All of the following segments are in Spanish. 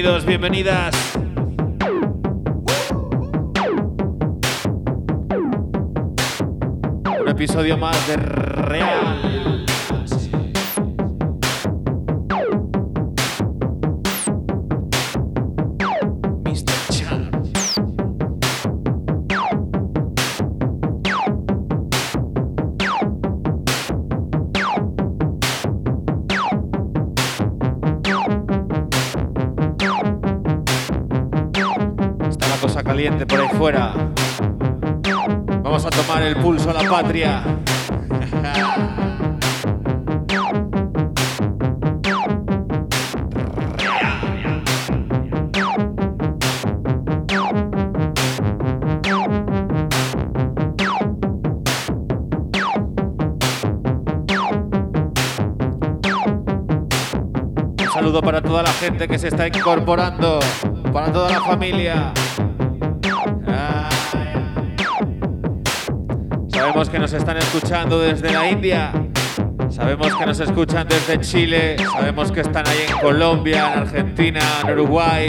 Bienvenidos, bienvenidas. Un episodio más de gente que se está incorporando, para toda la familia. Sabemos que nos están escuchando desde la India, sabemos que nos escuchan desde Chile, sabemos que están ahí en Colombia, en Argentina, en Uruguay.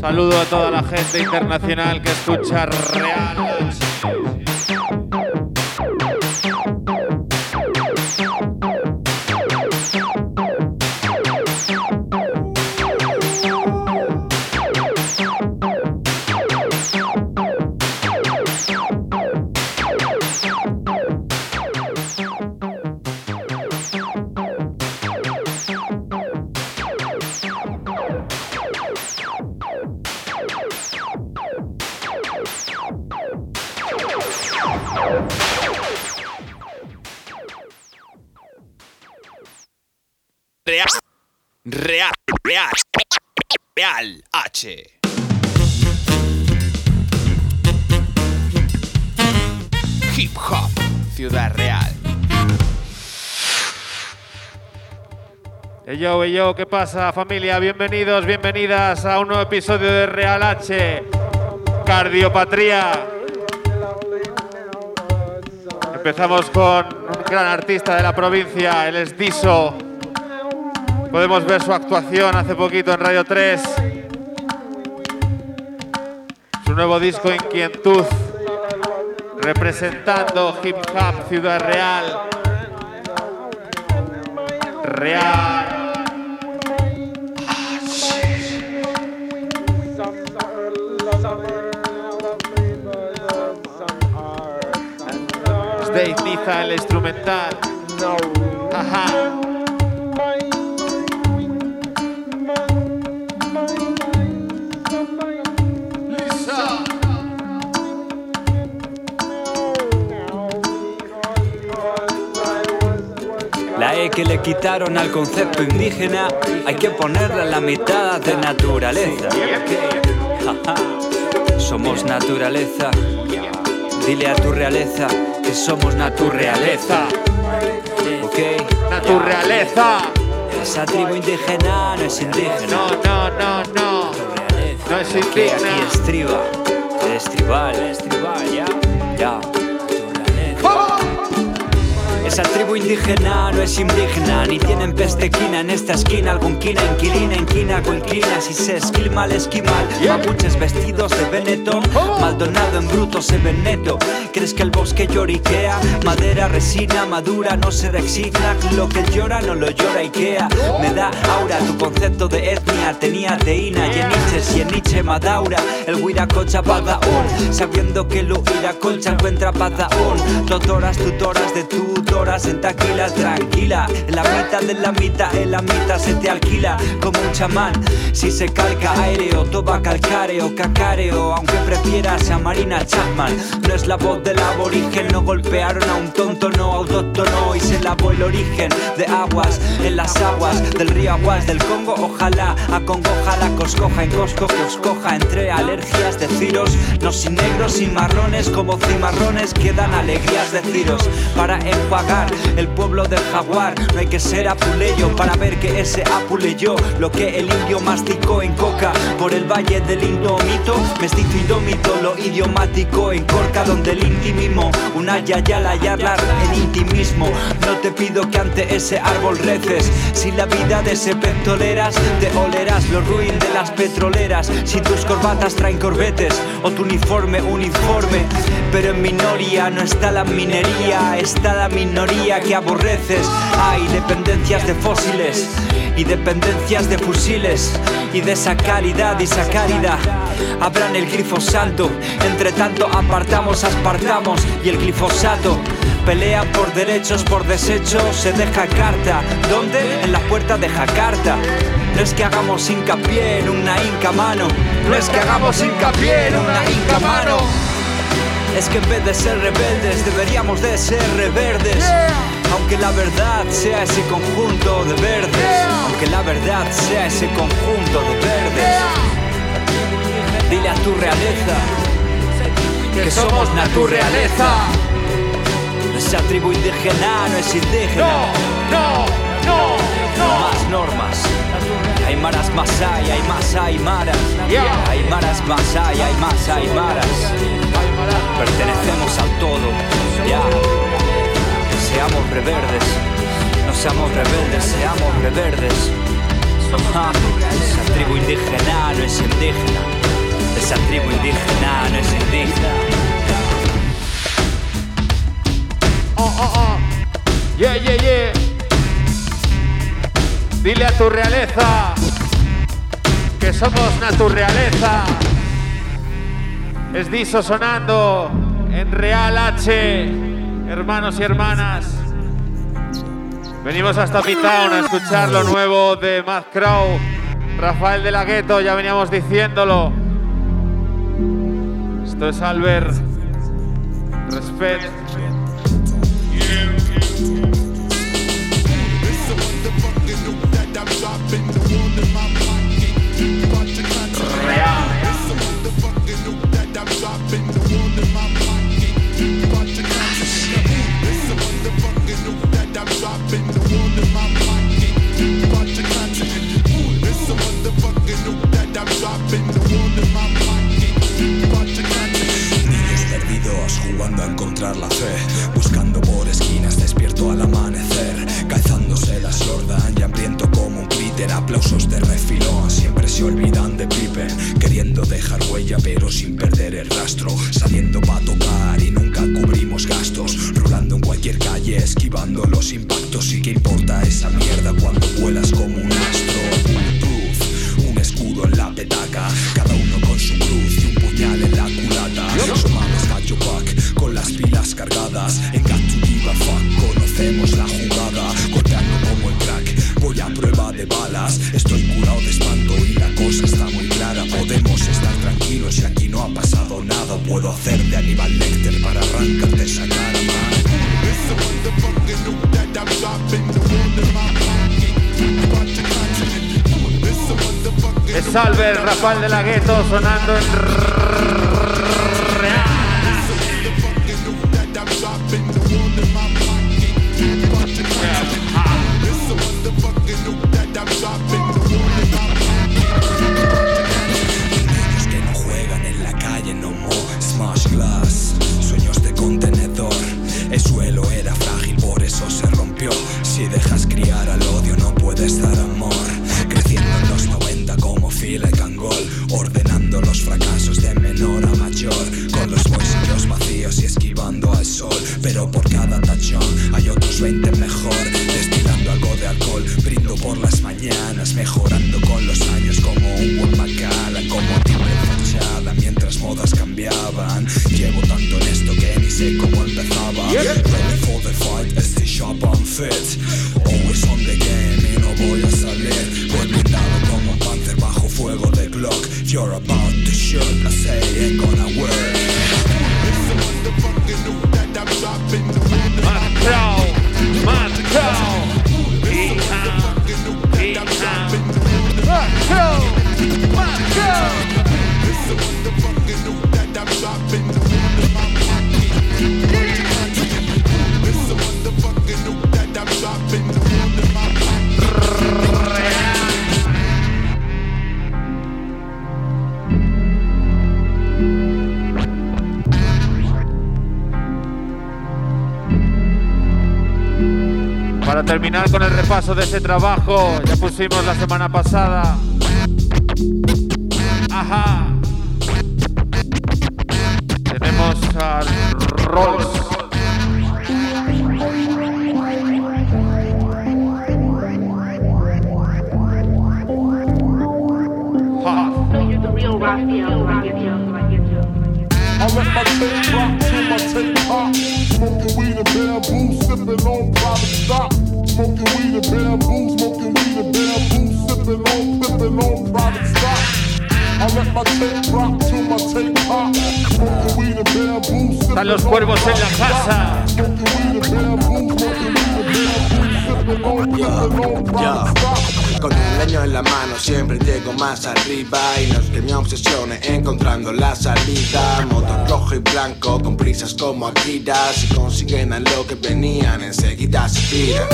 Saludo a toda la gente internacional que escucha. Real. Hey yo, ¿qué pasa familia? Bienvenidos, bienvenidas a un nuevo episodio de Real H. Cardiopatría. Empezamos con un gran artista de la provincia, él es Diso. Podemos ver su actuación hace poquito en Radio 3. Su nuevo disco Inquietud, representando Hip Hop Ciudad Real. Real. El instrumental. La E que le quitaron al concepto indígena hay que ponerla en la mitad de naturaleza. Somos naturaleza. Dile a tu realeza que somos naturaleza. Ok. Naturaleza. Esa tribu indígena no es indígena. No, no, no, no. No es Que aquí indigna. estriba. Es tribal. Es tribal, ya. Ya. Esa tribu indígena no es indígena, ni tienen pestequina en esta esquina, algún quina, inquilina, inquina, colquina, si se esquilma, el esquimal, mapuches vestidos de Benetton, Maldonado en bruto se ven neto, crees que el bosque lloriquea, madera, resina, madura, no se resigna, lo que llora no lo llora Ikea, me da aura tu concepto de etnia, tenía teína, y en Nietzsche y en Nietzsche Madaura, el Huiracocha Badaún, sabiendo que lo Huiracocha encuentra Badaún, tutoras, tutoras de tutoras en taquila tranquila, en la mitad de la mitad, en la mitad se te alquila como un chamán, si se calca aéreo, toba calcáreo, cacareo, aunque prefieras a Marina Chapman, no es la voz del aborigen, no golpearon a un tonto, no autóctono y se lavó el origen de aguas en las aguas del río Aguas del Congo, ojalá a Congo, ojalá coscoja en Cosco que os coja entre alergias de ciros, no sin negros, sin marrones, como cimarrones quedan alegrías de ciros. Para enjuagar el pueblo del jaguar. No hay que ser apuleyo para ver que ese apuleyó lo que el indio masticó en coca por el valle del indomito, mestizo indómito, lo idiomático en corca donde el intimimo, una yayala yarlar en intimismo. No te pido que ante ese árbol reces, si la vida de ese pez toleras, te olerás lo ruin de las petroleras. Si tus corbatas traen corbetes o tu uniforme, uniforme, pero en minoría no está la minería, está la minoría que aborreces. Hay dependencias de fósiles y dependencias de fusiles y de sacaridad y sacarida. Abran el glifosato, entre tanto apartamos, aspartamos y el glifosato. Pelean por derechos, por desechos, se deja carta. ¿Dónde? En la puerta de Jakarta. No es que hagamos hincapié en una inca mano. No es que hagamos hincapié en una inca mano. Es que en vez de ser rebeldes deberíamos de ser reverdes. Aunque la verdad sea ese conjunto de verdes. Aunque la verdad sea ese conjunto de verdes. Dile a tu realeza que somos naturaleza. Esa tribu indígena no es indígena. No, no, no, Más normas. Hay maras más hay, hay más hay maras. Hay maras más hay, hay más hay maras. Pertenecemos al todo. Ya. Seamos reverdes. No seamos rebeldes, seamos reverdes. Esa tribu indígena no es indígena. Esa tribu indígena no es indígena. Oh, oh, oh. Yeah, yeah, yeah. Dile a tu realeza que somos naturaleza. Es Diso sonando en Real H, hermanos y hermanas. Venimos hasta Pitown a escuchar lo nuevo de Mad Crow. Rafael de la Gueto, ya veníamos diciéndolo. Esto es Albert. Respect. Por las mañanas Mejorando con los años terminar con el repaso de ese trabajo, ya pusimos la semana pasada. Más arriba Y no es que me obsesione encontrando la salida. Motor rojo y blanco con prisas como Akira Si consiguen a lo que venían enseguida se tiran.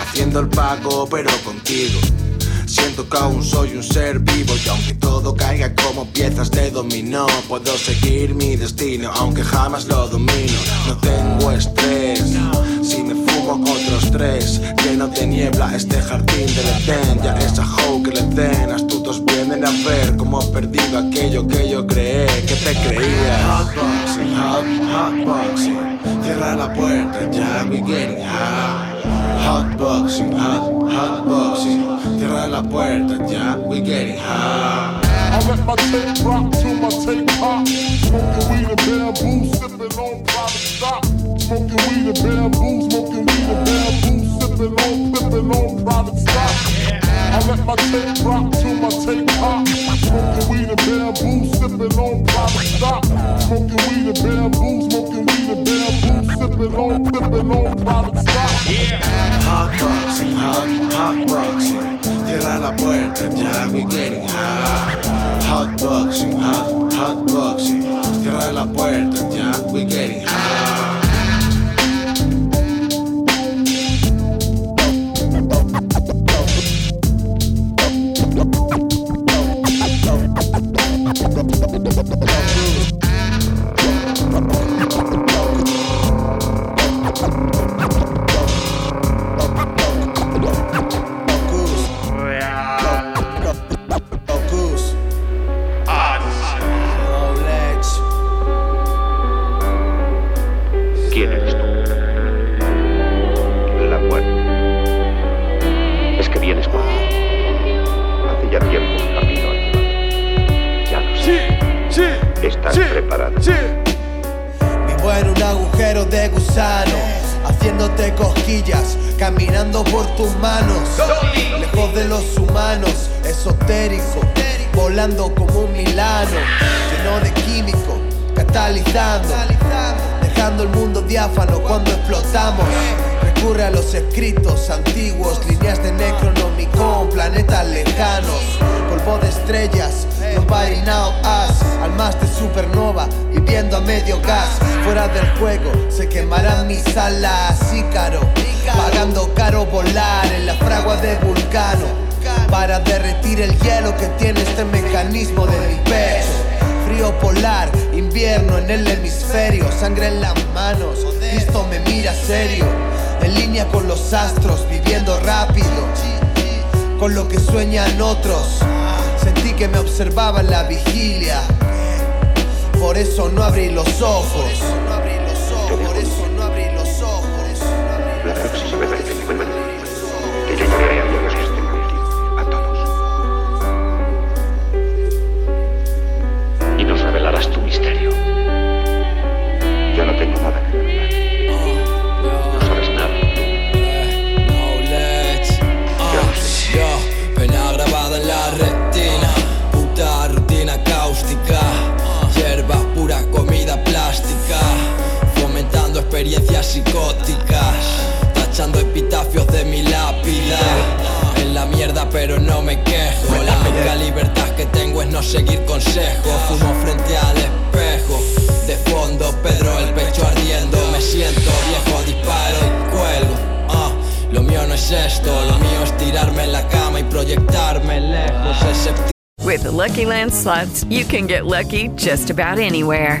Haciendo el pago pero contigo. Siento que aún soy un ser vivo y aunque todo caiga como piezas de dominó Puedo seguir mi destino aunque jamás lo domino. No tengo estrés otros tres Lleno de niebla este jardín del Edén Ya esa hoe que le den Astutos vienen a ver cómo he perdido aquello que yo creé Que te creía Hotboxing, hot, hotboxing Cierra la puerta ya getting high Hotboxing, hot, hotboxing Cierra la puerta ya we getting high I let rock to my tape pop. Smoking. Smoking weed and bamboo, smoking weed and bamboo, sipping on, flipping on private stock. I let my tape rock to my tape pop. Smoking weed and bamboo, sipping on private stock. Smoking weed and bamboo, smoking weed and bamboo, sipping on, flipping on private stock. Hotboxing, hot, hotboxing Cierra la puerta ya we getting high Hotboxing, hot, hotboxing Cierra la puerta ya we getting high Thank Estás preparado. Vivo en un agujero de gusano, haciéndote cosquillas, caminando por tus manos, lejos de los humanos, esotérico, volando como un milano, lleno de químico, catalizando, dejando el mundo diáfano cuando explotamos. Recurre a los escritos antiguos, líneas de Necronomicon, planetas lejanos, polvo de estrellas, nobody now us, almas de supernova, viviendo a medio gas, fuera del juego, se quemarán mis alas, Ícaro, pagando caro volar en la fragua de Vulcano, para derretir el hielo que tiene este mecanismo de mi pecho. Frío polar, invierno en el hemisferio, sangre en las manos, Cristo me mira serio, en línea con los astros, viviendo rápido, con lo que sueñan otros. Sentí que me observaba en la vigilia, por eso no abrí los ojos. Por eso no abrí los ojos. La noche sabe perfectamente experiencias psicóticas, tachando epitafios de mi lápida. En la mierda, pero no me quejo. La única libertad que tengo es no seguir consejos. Fumo frente al espejo. De fondo, Pedro, el pecho ardiendo. Me siento viejo, disparo y cuelgo. Ah, lo mío no es esto, lo mío es tirarme en la cama y proyectarme lejos. With the Lucky Land slots, you can get lucky just about anywhere.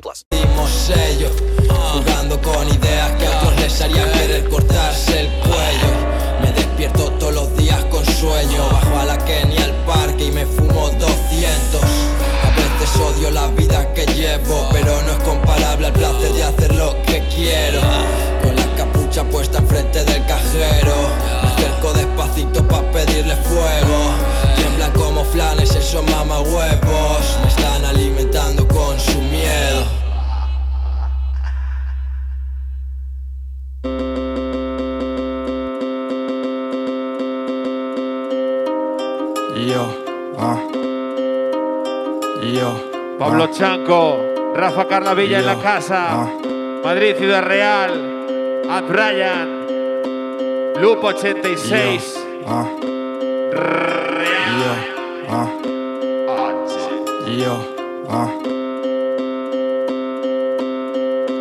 plus. Dimos sello, jugando con ideas que a otros les harían querer cortarse el cuello. Me despierto todos los días con sueño, bajo a la Kenia al parque y me fumo 200. A veces odio la vida que llevo, pero no es comparable al placer de hacer lo que quiero. Con la capucha puesta enfrente del cajero, me acerco despacito pa' pedirle fuego. Tiemblan como flanes esos mama huevos, me están alimentando con su Yo, ah. Yo. Pablo ah. Chanco, Rafa Carlavilla en la Yo, casa. ah. Madrid, Ciudad Real. Ad Bryan. Lupo 86. Ah. Yo, ah. Yo, ah.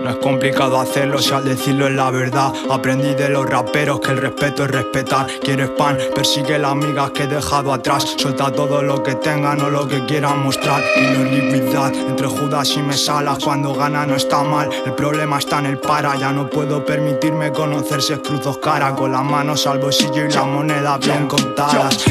No es complicado hacerlo si al decirlo es la verdad. Aprendí de los raperos que el respeto es respetar. Quieres pan, persigue las amigas que he dejado atrás. Suelta todo lo que tengan o lo que quieran mostrar. Y no entre Judas y Mesalas. Cuando gana no está mal. El problema está en el para. Ya no puedo permitirme conocerse cruzos cara. Con las manos al bolsillo y las monedas bien contadas.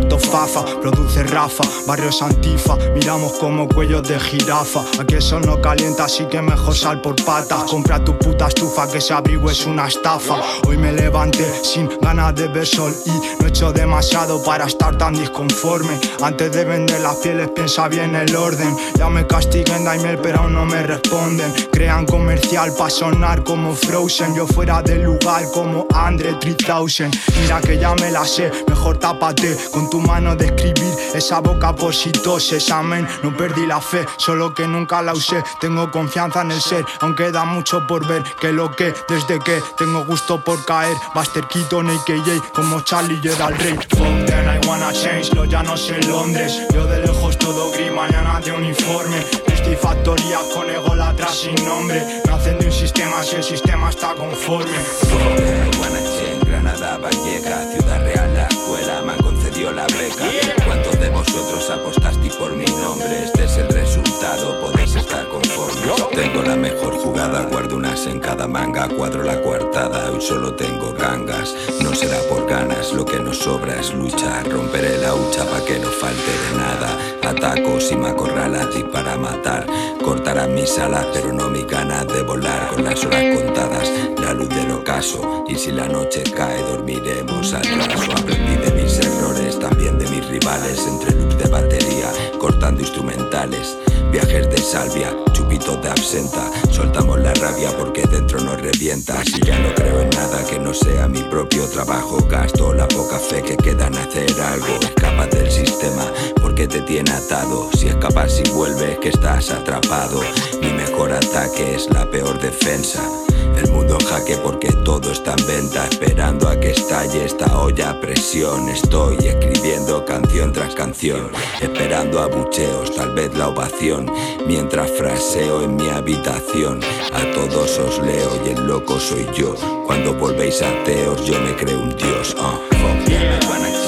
Corto fafa, produce Rafa. Barrios antifa, miramos como cuellos de jirafa. Aquí eso no calienta, así que mejor sal por patas. Compra tu puta estufa, que ese abrigo es una estafa. Hoy me levanté sin ganas de ver sol y no he hecho demasiado para estar tan disconforme. Antes de vender las pieles, piensa bien el orden. Ya me castiguen Daimel, pero aún no me responden. Crean comercial para sonar como Frozen. Yo fuera del lugar como Andre 3000. Mira que ya me la sé, mejor tápate con tu mano de escribir esa boca por si toses. Amén, no perdí la fe, solo que nunca la usé. Tengo confianza en el ser, aunque da mucho por ver. Que lo que, desde que tengo gusto por caer. Buster Keaton, AKJ, como Charlie, era el rey. Then, I wanna change, los llanos en Londres. Yo de lejos todo gris, mañana de uniforme. Estoy factoría con ego atrás sin nombre. Nacen de un sistema si el sistema está conforme. Granada, Valleca, Ciudad Real, la. ¿Cuántos de vosotros apostasteis por mi nombre? Este es el resultado, podéis estar conformes. Tengo la mejor jugada, guardo unas en cada manga, cuadro la coartada, hoy solo tengo gangas. No será por ganas, lo que nos sobra es lucha. Romperé la hucha pa' que no falte de nada. Ataco si me acorralas y para matar. Cortarán mis alas, pero no mi ganas de volar. Con las horas contadas, la luz del ocaso. Y si la noche cae, dormiremos al rivales. Entre loops de batería, cortando instrumentales. Viajes de salvia, chupitos de absenta. Soltamos la rabia porque dentro nos revienta. Si ya no creo en nada que no sea mi propio trabajo, gasto la poca fe que queda en hacer algo. Escapas del sistema porque te tiene atado. Si escapas y vuelves, que estás atrapado. Mi mejor ataque es la peor defensa. El mundo en jaque porque todo está en venta, esperando a que estalle esta olla a presión. Estoy escribiendo canción tras canción, esperando abucheos, tal vez la ovación, mientras fraseo en mi habitación. A todos os leo y el loco soy yo. Cuando volvéis ateos, yo me creo un dios. Uh. Guanachen,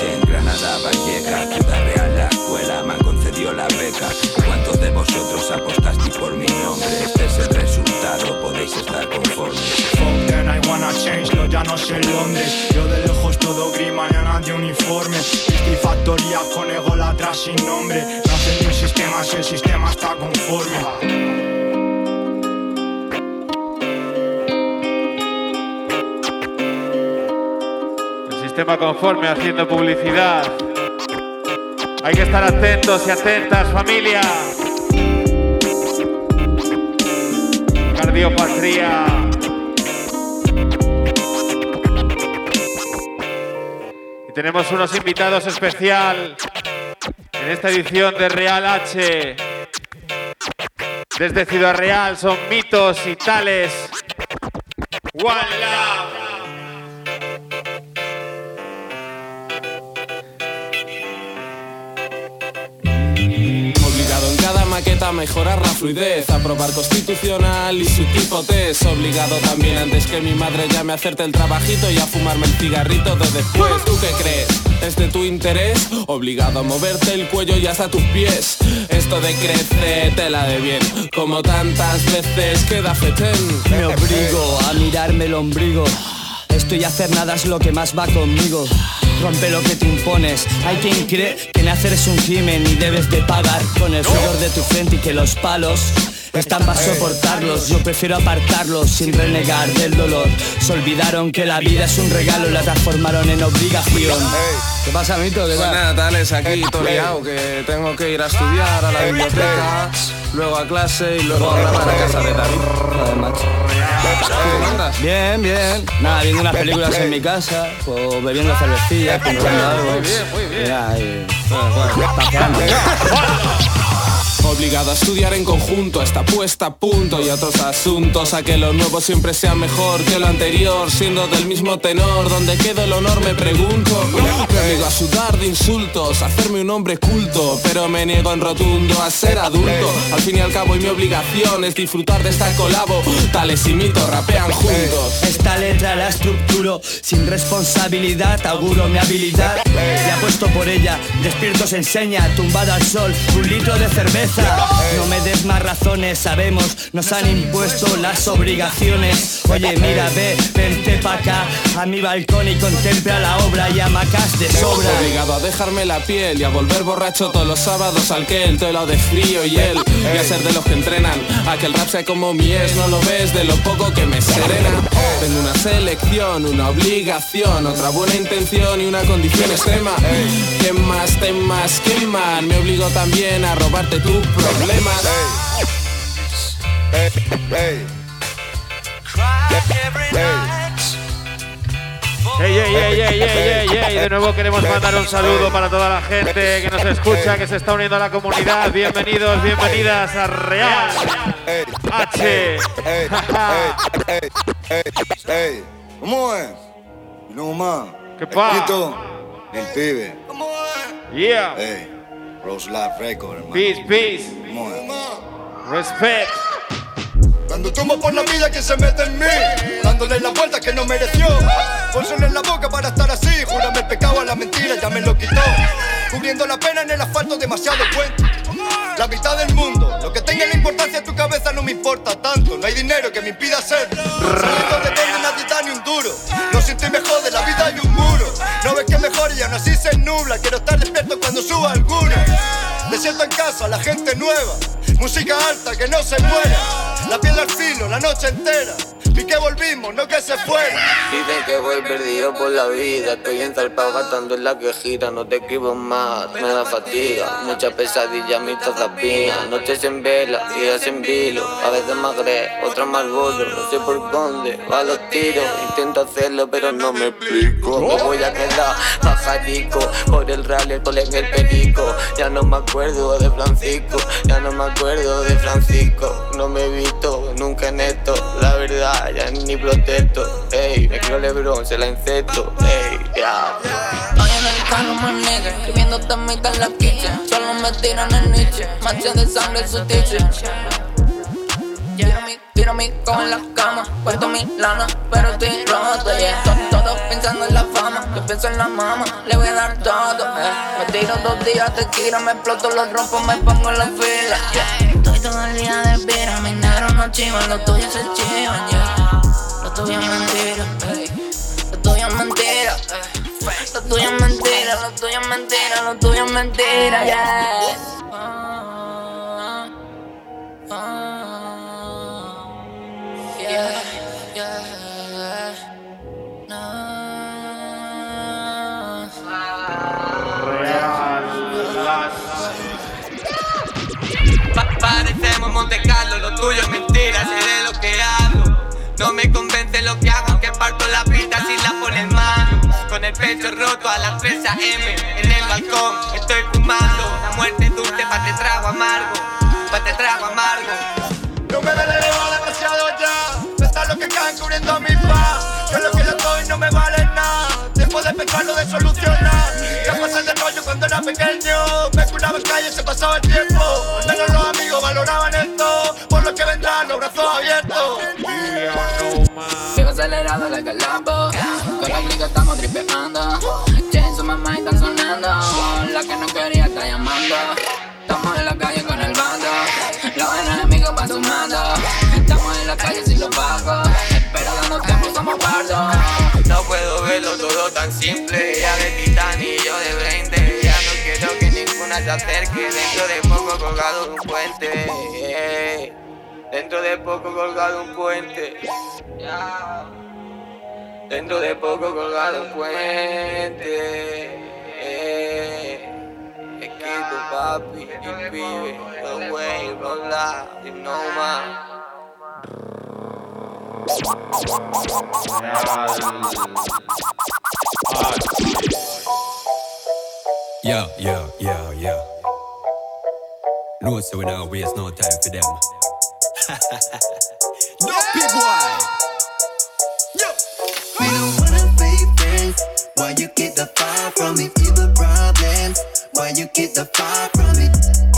atrás sin nombre No hacen un sistema si el sistema está conforme El sistema conforme haciendo publicidad. Hay que estar atentos y atentas, familia. Cardiopatría. Y tenemos unos invitados especial esta edición de Real H. Desde Ciudad Real son mitos y tales. One Love. Cada maqueta a mejorar la fluidez, a probar constitucional y su tipo test. Obligado también antes que mi madre llame a hacerte el trabajito y a fumarme el cigarrito de después. ¿Tú qué crees? ¿Es de tu interés? Obligado a moverte el cuello y hasta tus pies. Esto de crece tela de bien, como tantas veces queda fetén. Me obligo a mirarme el ombligo. Esto y hacer nada es lo que más va conmigo. Rompe lo que te impones. Hay quien cree que nacer es un crimen y debes de pagar con el sudor de tu frente y que los palos están para soportarlos. Yo prefiero apartarlos sin renegar del dolor. Se olvidaron que la vida es un regalo la transformaron en obligación. ¿Qué pasa, Mito? ¿Qué Pues tal? nada, tales aquí, todo liado, que tengo que ir a estudiar a la biblioteca, luego a clase y luego a grabar a casa de David. Bien, bien. Nada, viendo unas películas en mi casa, o bebiendo cervecillas, pinchando algo. Muy bien, muy bien. Mira. Obligado a estudiar en conjunto, hasta puesta a punto y otros asuntos a que lo nuevo siempre sea mejor que lo anterior, siendo del mismo tenor, donde queda el honor me pregunto. Me obligo a sudar de insultos, a hacerme un hombre culto, pero me niego en rotundo a ser adulto. Al fin y al cabo y mi obligación es disfrutar de esta colabo, tales y mitos rapean juntos. Esta letra la estructuro sin responsabilidad, auguro mi habilidad y apuesto por ella. Despierto se enseña, tumbado al sol, un litro de cerveza. No me des más razones, sabemos, nos han impuesto las obligaciones. Oye, mira, ve, vente pa' acá, a mi balcón y contempla la obra y hamacas de sobra. Obligado a dejarme la piel y a volver borracho todos los sábados al que el telo de frío y él y a ser de los que entrenan. A que el rap sea como mi es no lo ves de lo poco que me serena. Tengo una selección una obligación otra buena intención y una condición extrema. Que más temas queman me obligo también a robarte tus problemas Ey, ey, ey, ey, ey, ey, ey. De nuevo queremos mandar un saludo para toda la gente que nos escucha, que se está uniendo a la comunidad. Bienvenidos, bienvenidas a Real H. ¿cómo es? No más. ¿Qué pasa? El pibe. Yeah. Rose Life Record, hermano. Peace, peace. Respect. Cuando tomo por la vida que se mete en mí, dándole la vuelta que no mereció. Pónselo en la boca para estar así, júrame el pecado a la mentira, ya me lo quitó. Cubriendo la pena en el asfalto, demasiado cuento. La mitad del mundo, lo que tenga la importancia en tu cabeza no me importa tanto. No hay dinero que me impida ser. Saliendo de donde nadie da ni un duro. No siento y me jode, la vida hay un muro. No ves que mejor y aún así se nubla. Quiero estar despierto cuando suba alguna. Me siento en casa, la gente nueva. Música alta, que no se muera. La piel al filo, la noche entera. Vi que volvimos, no que se fuera. Dicen que voy perdido por la vida. Estoy enzarpado gastando en la que gira. No te escribo más, me da fatiga. Muchas pesadillas, mis tazas pinas. Noches en vela, días en vilo. A veces más gré, otras más gordo. No sé por dónde va los tiros. Intento hacerlo, pero no me explico. Me voy a quedar bajadico. Por el rally, el cole en el perico. Ya no me acuerdo de Francisco. Ya no me acuerdo de Francisco. No me he visto nunca en esto. La verdad, ya ni protesto. Ey, me creo Lebron, se la incesto. Ey, ya. Estoy en el carro, my nigga, escribiendo temita en la kitchen. Solo me tiran el niche, mancha de sangre su teacher. Tiro mi, tiro mi como en la cama, cuento mi lana, pero estoy roto, yeah. To- Todos pensando en la fama, yo pienso en la mama, le voy a dar todo, eh. Me tiro dos días de tiro, me exploto, los rompo, me pongo en la fila, yeah. Estoy todo el día de pira, mis negros no chivan, los tuyos se chivan, yeah. Lo tuyo es mentira, ey. Lo tuyo es mentira, ey. Lo tuyo es mentira, lo tuyo es mentira, lo tuyo es mentira, yeah. Ah, ah, parecemos Monte Carlo, lo tuyo es mentira, de lo que hablo. No me convence lo que hago, que parto la pista sin la poner mano. Con el pecho roto a las 3 AM, en el balcón estoy fumando. La muerte dulce pa' te trago amargo, pa' te trago amargo. Está lo que caen cubriendo mi paz. Que lo que yo doy no me vale nada. Después de pecarlo de solucionar. Ya pasé de rollo cuando era pequeño. Me curaba en calle, se pasaba el tiempo. Menos los amigos valoraban esto. Por lo que vendrán, los brazos abiertos. Vivo acelerado like a Lambo Con la clica estamos tripeando on my mind están sonando La que no quería está llamando Estamos en la calle con el bando Los enemigos van sumando Estamos en la calle sin los bajos Pero dando tiempo somos pardos No puedo verlo todo tan simple. Ya de titán yo de brinde. Ya no quiero que ninguna se acerque. Dentro de poco colgado un puente. Dentro de poco colgado un puente. Ya. Dentro de poco colgado un puente. eh. Es papi y pibe, los güey, rola y no más. Yo, yo, yo, yo. No, so we don't waste no time for them. no big boy. Yo. We don't wanna be friends. Why you keep the fire from me? People problems. Why you keep the fire from me?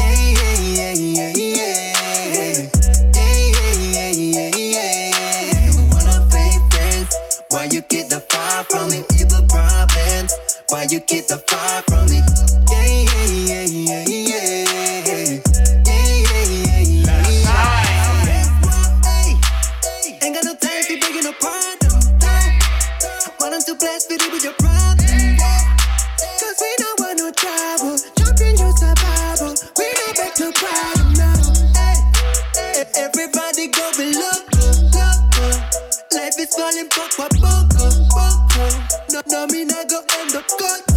You keep the fire from me? People problems. Why you keep the fire from me? Yeah, yeah, yeah, good.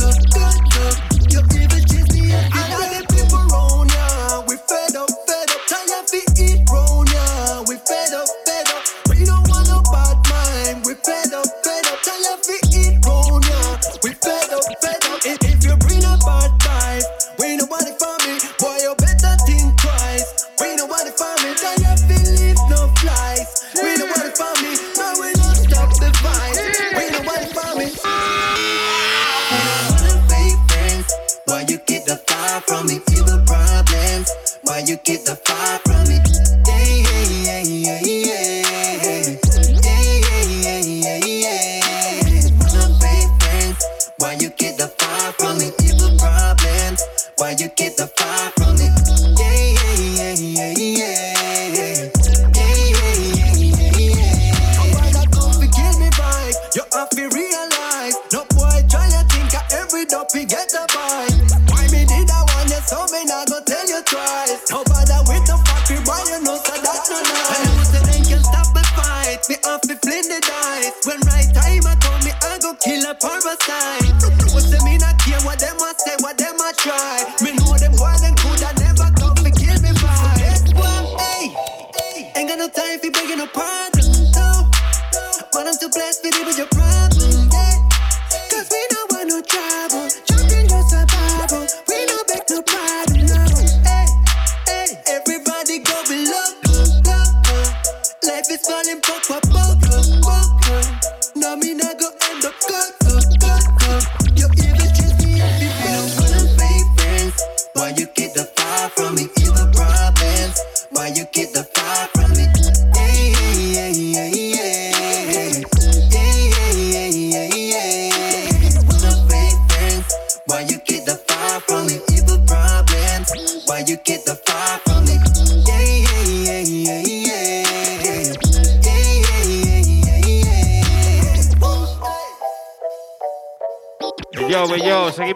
blessed that it was your problem.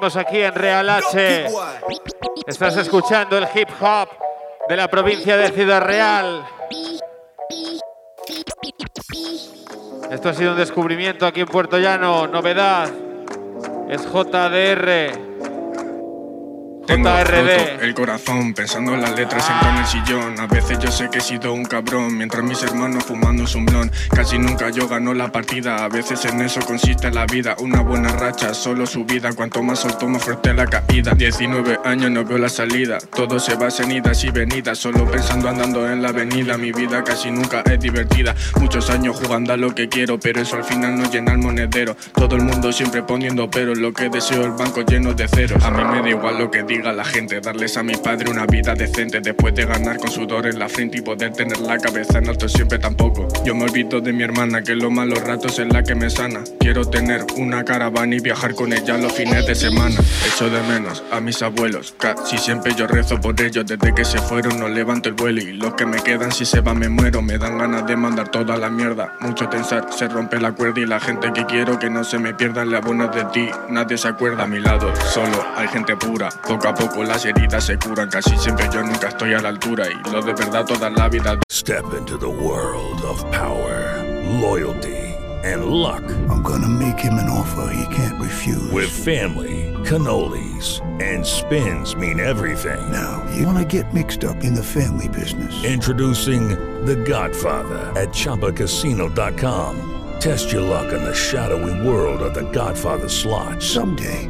Seguimos aquí en Real H. Estás escuchando el hip hop de la provincia de Ciudad Real. Esto ha sido un descubrimiento aquí en Puerto Llano, novedad. Es JDR. Tengo roto el corazón pensando en las letras sentado en el sillón. A veces yo sé que he sido un cabrón, mientras mis hermanos fumando un blon. Casi nunca yo gano la partida, a veces en eso consiste la vida. Una buena racha, solo subida, cuanto más solto más fuerte la caída. 19 años no veo la salida, todo se basa en idas y venidas. Solo pensando andando en la avenida, mi vida casi nunca es divertida. Muchos años jugando a lo que quiero, pero eso al final no llena el monedero. Todo el mundo siempre poniendo pero lo que deseo el banco lleno de ceros. A mí me da igual lo que diga la gente, darles a mi padre una vida decente después de ganar con sudor en la frente y poder tener la cabeza en alto siempre tampoco. Yo me olvido de mi hermana, que los malos ratos es la que me sana. Quiero tener una caravana y viajar con ella los fines de semana. Echo de menos a mis abuelos, casi siempre yo rezo por ellos. Desde que se fueron no levanto el vuelo y los que me quedan si se van me muero. Me dan ganas de mandar toda la mierda. Mucho tensar, se rompe la cuerda y la gente que quiero que no se me pierdan las buenas de ti. Nadie se acuerda a mi lado, solo hay gente pura. Poco a poco las heridas se curan, casi siempre yo nunca estoy a la altura y lo de verdad toda la vida. Step into the world of power, loyalty, and luck. I'm gonna make him an offer he can't refuse. With family, cannolis, and spins mean everything. Now, you wanna get mixed up in the family business. Introducing The Godfather at ChumbaCasino.com. Test your luck in the shadowy world of The Godfather slot. Someday,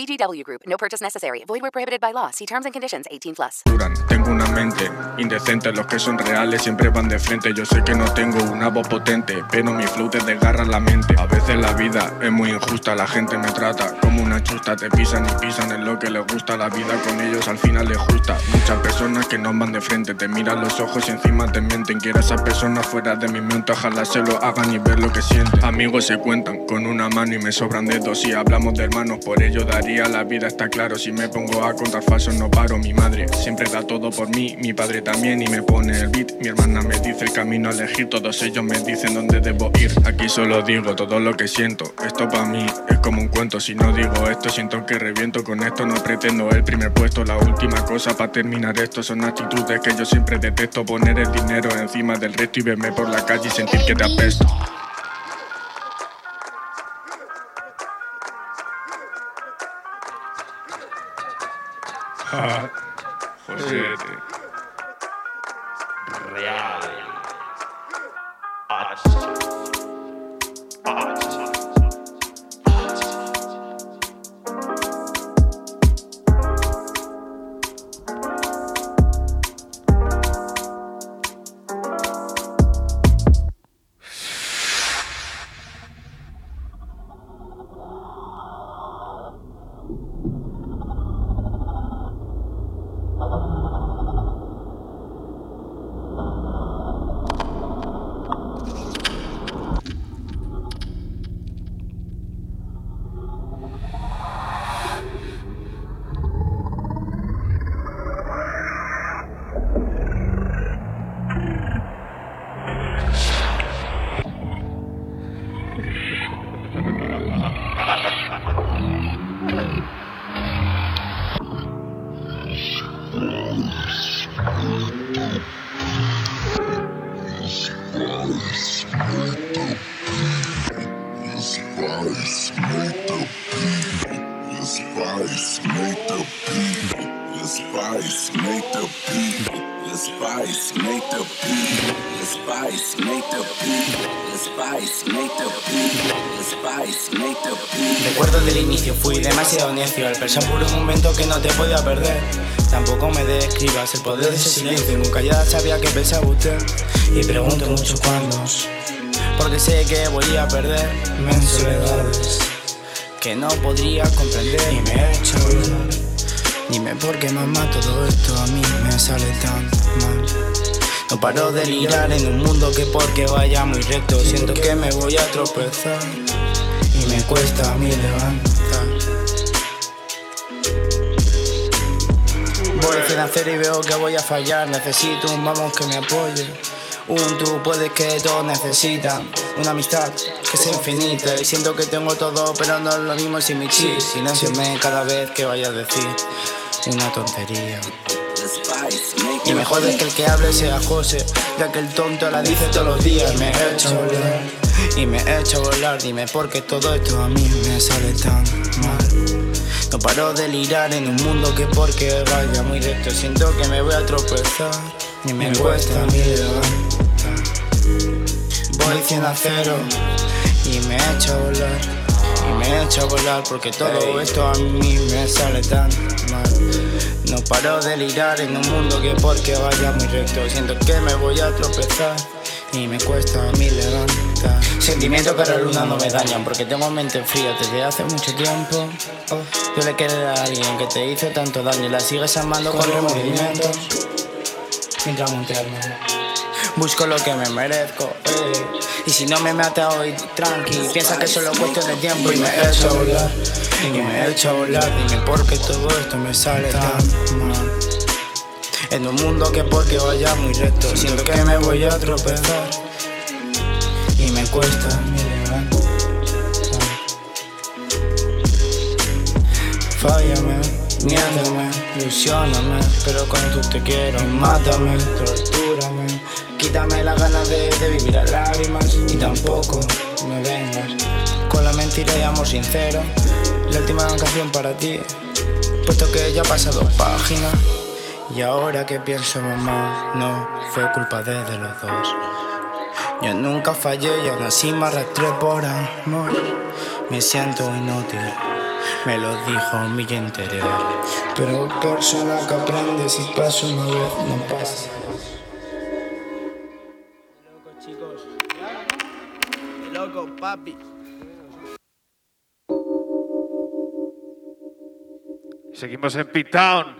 VGW Group. No purchase necessary. Void where prohibited by law. See terms and conditions. 18 plus. Tengo una mente indecente, los que son reales siempre van de frente. Yo sé que no tengo una voz potente, pero mi flow te desgarra la mente. A veces la vida es muy injusta, la gente me trata como una chusta. Te pisan y pisan en lo que les gusta, la vida con ellos al final les gusta. Muchas personas que no van de frente, te miran los ojos y encima te mienten. Quiero a esas personas fuera de mi mente, ojalá se lo hagan y ver lo que sienten. Amigos se cuentan con una mano y me sobran dedos. Si hablamos de hermanos, por ello daría la vida, está claro. Si me pongo a contar falsos, no paro. Mi madre siempre da todo por mí, mi padre también y me pone el beat. Mi hermana me dice el camino a elegir, todos ellos me dicen dónde debo ir. Aquí solo digo todo lo que siento. Esto para mí es como un cuento. Si no digo esto, siento que reviento con esto. No pretendo el primer puesto. La última cosa para terminar esto son actitudes que yo siempre detesto. Poner el dinero encima del resto y verme por la calle y sentir que te apesto. Ah, José, Real. Spice made demasiado necio Al pensar por un momento que no te podía perder. Tampoco me describas el poder de ese silencio Nunca ya sabía que pensaba usted. Y pregunto muchos cuándos Porque sé que voy a perderme en soledades Que no podría comprender. Y me he hecho Dime por qué mamá todo esto a mí me sale tan mal. No paro de lirar en un mundo que porque vaya muy recto Siento que me voy a tropezar y me cuesta a mí levantar. Financiero y veo que voy a fallar. Necesito un vamos que me apoye. Un tú puedes que todos necesitan. Una amistad que sea infinita. Y siento que tengo todo, pero no es lo mismo sin mi chip. Silenciame cada vez que vaya a decir una tontería. Y me jodes que el que hable sea José, ya que el tonto la dice todos los días. Me he hecho volar y me he hecho volar. Dime por qué todo esto a mí me sale tan mal. No paro de lirar en un mundo que porque vaya muy recto siento que me voy a tropezar y me cuesta a mí levantar. Voy 100 a cero y me he hecho volar y me he hecho volar porque todo esto a mí me sale tan mal. No paro de lirar en un mundo que porque vaya muy recto siento que me voy a tropezar y me cuesta a mí levantar. Sentimientos que a la luna no me dañan porque tengo mente fría desde hace mucho tiempo. Yo le querer a alguien que te hizo tanto daño y la sigues amando con remordimientos. Mientras montearme. Busco lo que me merezco. eh. Y si no me mata hoy, tranqui. Piensa que solo cuestión de tiempo y me he hecho volar. Y me he hecho volar. Dime por qué todo esto me sale tan mal. En un mundo que porque vaya muy recto Siento que me voy a tropezar cuesta. Fállame, miénteme, ilusioname Pero cuando tú te quiero, mátame, tortúrame. Quítame las ganas de, de vivir a lágrimas Y tampoco me vengas Con la mentira y amor sincero. La última canción para ti Puesto que ya ha pasado páginas y ahora que pienso mamá, no fue culpa de, de los dos. Yo nunca fallé y aún así me arrastré por amor. Me siento inútil, me lo dijo mi interior. Pero persona que aprende si pasa una vez, no pasa. Loco chicos, loco papi. Seguimos en P-Town.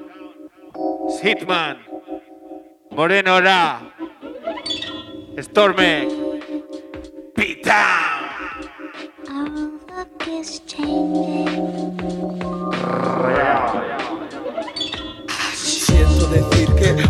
Hitman. Moreno Ra. Storme. P-Town.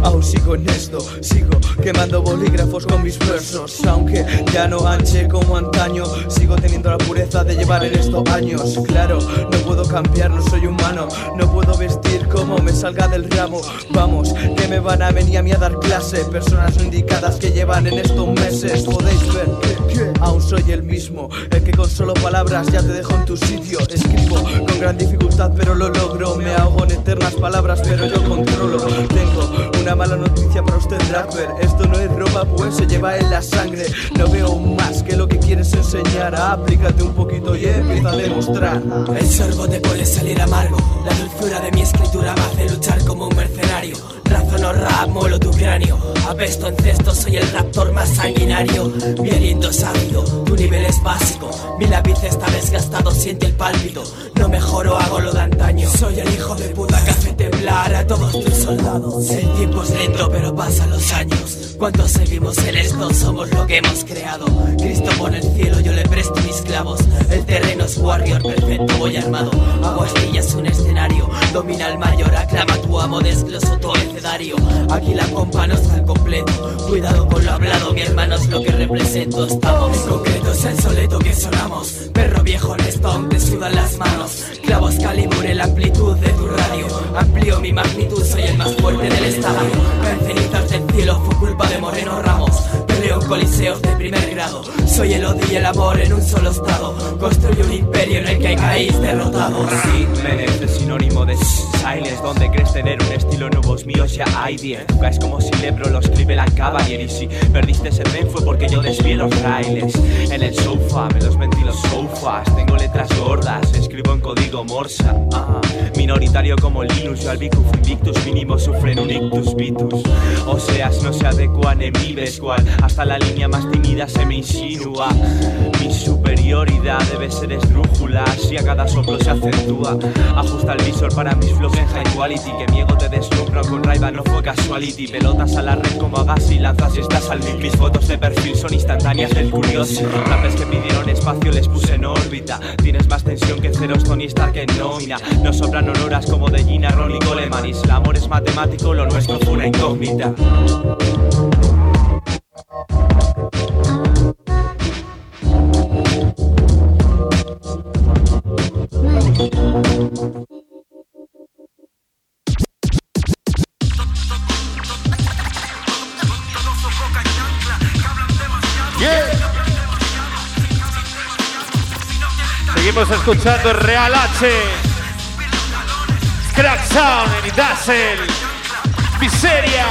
Aún sigo en esto Sigo quemando bolígrafos con mis versos. Aunque ya no anche como antaño Sigo teniendo la pureza de llevar en estos años. Claro, no puedo cambiar, no soy humano. No puedo vestir como me salga del ramo. Vamos, que me van a venir a mí a dar clase. Personas no indicadas que llevan en estos meses. Podéis ver que, aún soy el mismo. El que con solo palabras ya te dejo en tu sitio. Escribo con gran dificultad pero lo logro. Me ahogo en eternas palabras pero yo controlo. Tengo una mala noticia para usted rapper Esto no es ropa pues se lleva en la sangre No veo más que lo que quieres enseñar Aplícate un poquito y empieza a demostrar El sorbo te puede salir amargo. La dulzura de mi escritura me hace luchar como un mercenario. Razono rap, molo tu cráneo. Apesto en cesto, soy el raptor más sanguinario. Mi aliento es ácido, tu nivel es básico. Mi lápiz está desgastado, siente el pálpito. No mejoro, hago lo de antaño. Soy el hijo de puta que hace temblar a todos tus soldados. El tiempo es lento, pero pasan los años. ¿Cuántos seguimos en esto? Somos lo que hemos creado. Cristo pone el cielo, yo le presto mis clavos. El terreno es warrior, perfecto, voy armado. Hago astillas un escenario. Domina el mayor, aclama tu amo, desgloso todo el Aquí la compa no está al completo. Cuidado con lo hablado, mi hermano es lo que represento. Estamos en concreto, es el soleto que sonamos. Perro viejo honesto, aún te sudan las manos. Clavos calibre la amplitud de tu radio. Amplío mi magnitud, soy el más fuerte del estadio. Caen cenizas del cielo, fue culpa de Moreno Ramos. Peleo en coliseos de primer grado. Soy el odio y el amor en un solo estado. Construyo un imperio en el que caéis derrotados. Sinónimo de silence Donde crees tener un estilo nuevos míos ya hay bien Tú caes como si lebro lo escribe la Cavalier Y si perdiste ese tren fue porque yo desvié los raíles En el sofá me los mentí los sofás Tengo letras gordas, escribo en código morsa. Ah, Minoritario como Linux, yo al Bicuf Invictus Mínimo sufren un ictus vitus. O seas no se adecuan en mi cual. Hasta la línea más tímida se me insinúa. Mi superioridad debe ser esdrújula Si a cada soplo se acentúa. Ajusta el visor para mis flows en high quality Que mi ego te deslumbra con raiva no fue casuality. Pelotas a la red como hagas y lanzas y estás al mic Mis fotos de perfil son instantáneas del curioso. Rapes que pidieron espacio les puse en órbita. Tienes más tensión que ceros Tony Stark en nómina. No sobran horas como de Gina, Ron y Coleman. Y si el amor es matemático, lo nuestro fue una incógnita Seguimos escuchando Real H. Crack Sound en Dazzle. Miseria.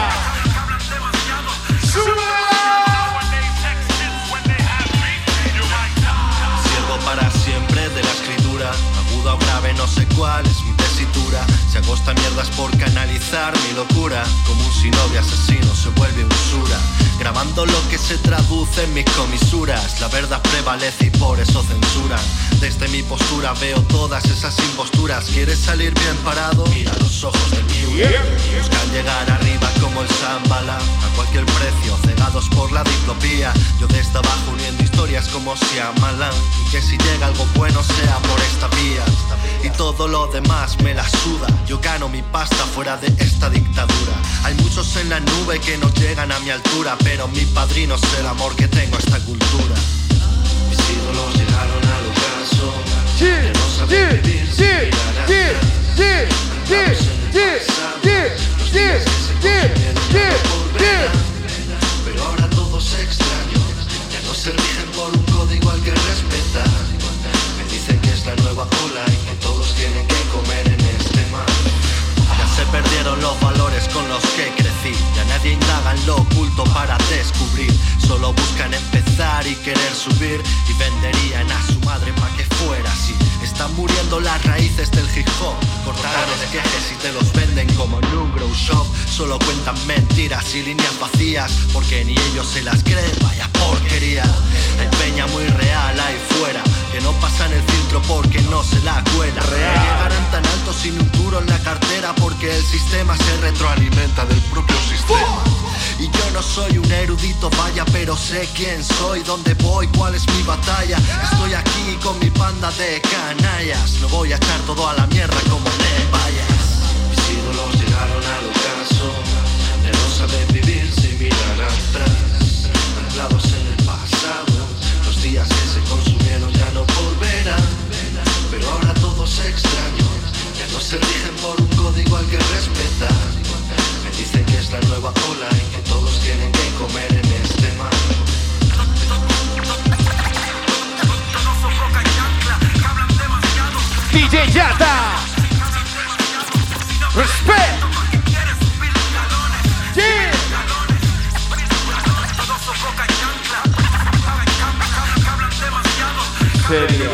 Siervo para siempre de la escritura, agudo grave, no sé cuál es mi tesitura. Se agosta mierdas por canalizar mi locura, como un sinovio asesino se vuelve usura. Grabando lo que se traduce en mis comisuras, la verdad prevalece y por eso censuran. Desde mi postura veo todas esas imposturas. ¿Quieres salir bien parado? Mira los ojos de mi Buscan llegar arriba como el Zambala a cualquier precio, cegados por la diplopía. Yo desde abajo uniendo historias como si amalan y que si llega algo bueno sea por esta vía. Y todo lo demás me la suda. Yo gano mi pasta fuera de esta dictadura. Hay muchos en la nube que no llegan a mi altura, mi padrino es el amor que tengo a esta cultura. Mis ídolos llegaron al ocaso. que no vivir en el pasado, los días que se consumieron ya no volverán. Pero ahora todo se extraño. Ya no se rigen por un código al que respetar. Me dicen que es la nueva ola y que todos tienen perdieron los valores con los que crecí. Ya nadie indaga en lo oculto para descubrir. Solo buscan empezar y querer subir. Y venderían a su madre para que fuera así. Están muriendo las raíces del hip hop. Cortaron esquejes y te los venden como en un grow shop. Solo cuentan mentiras y líneas vacías. Porque ni ellos se las creen, vaya porquería. Hay peña muy real ahí fuera. Que no pasan el filtro porque no se la cuela. No llegarán tan alto sin un duro en la cartera. Porque el sistema se retroalimenta del propio sistema. Y yo no soy un erudito, vaya, pero sé quién soy, dónde voy, cuál es mi batalla. Estoy aquí con mi banda de canallas. No voy a echar todo a la mierda como de vayas. Mis ídolos llegaron al ocaso. Ya no saben vivir sin mirar atrás. Anclados en el pasado. Los días que todo se extraño. Ya no se rigen por un código al que respetar. Me dicen que es la nueva ola y que todos tienen que comer en este mar. DJ Yata. Respect. Yeah. Serio.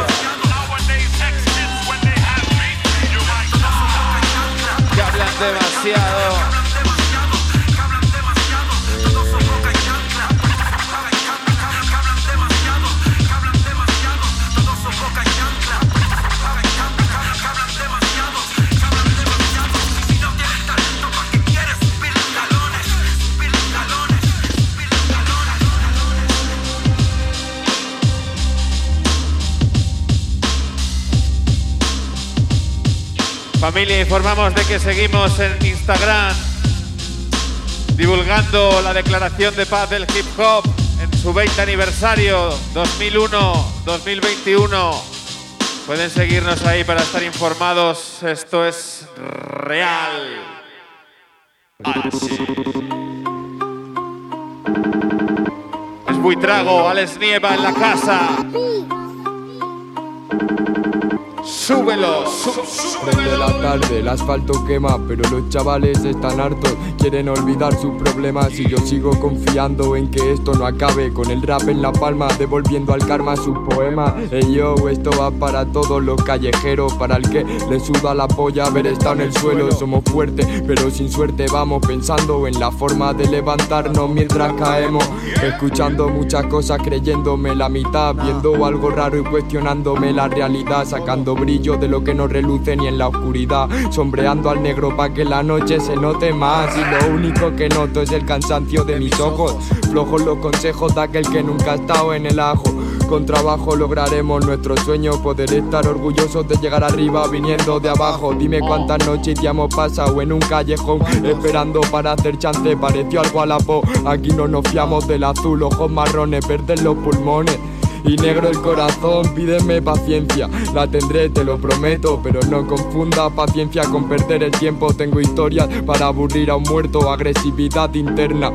Demasiado. Familia, informamos de que seguimos en Instagram divulgando la declaración de paz del hip hop en su 20 aniversario 2001-2021. Pueden seguirnos ahí para estar informados. Esto es real. Ahora sí. Es Buitrago, Alex Nieva en la casa. Súbelo, Prende la tarde, el asfalto quema, pero los chavales están hartos, quieren olvidar sus problemas y yo sigo confiando en que esto no acabe con el rap en la palma, devolviendo al karma sus poemas. Ey yo, esto va para todos los callejeros, para el que le suda la polla haber estado en el suelo. Somos fuertes, pero sin suerte vamos pensando en la forma de levantarnos mientras caemos, escuchando muchas cosas, creyéndome la mitad, viendo algo raro y cuestionándome la realidad, sacando brillo de lo que no reluce ni en la oscuridad, sombreando al negro pa' que la noche se note más. Y lo único que noto es el cansancio de mis ojos, flojos los consejos de aquel que nunca ha estado en el ajo. Con trabajo lograremos nuestro sueño, poder estar orgullosos de llegar arriba viniendo de abajo. Dime cuántas noches te hemos pasado en un callejón, esperando para hacer chance, pareció algo a la po. Aquí no nos fiamos del azul, ojos marrones, verdes los pulmones. Y negro el corazón, pídeme paciencia, la tendré, te lo prometo, pero no confunda paciencia con perder el tiempo. Tengo historias para aburrir a un muerto, agresividad interna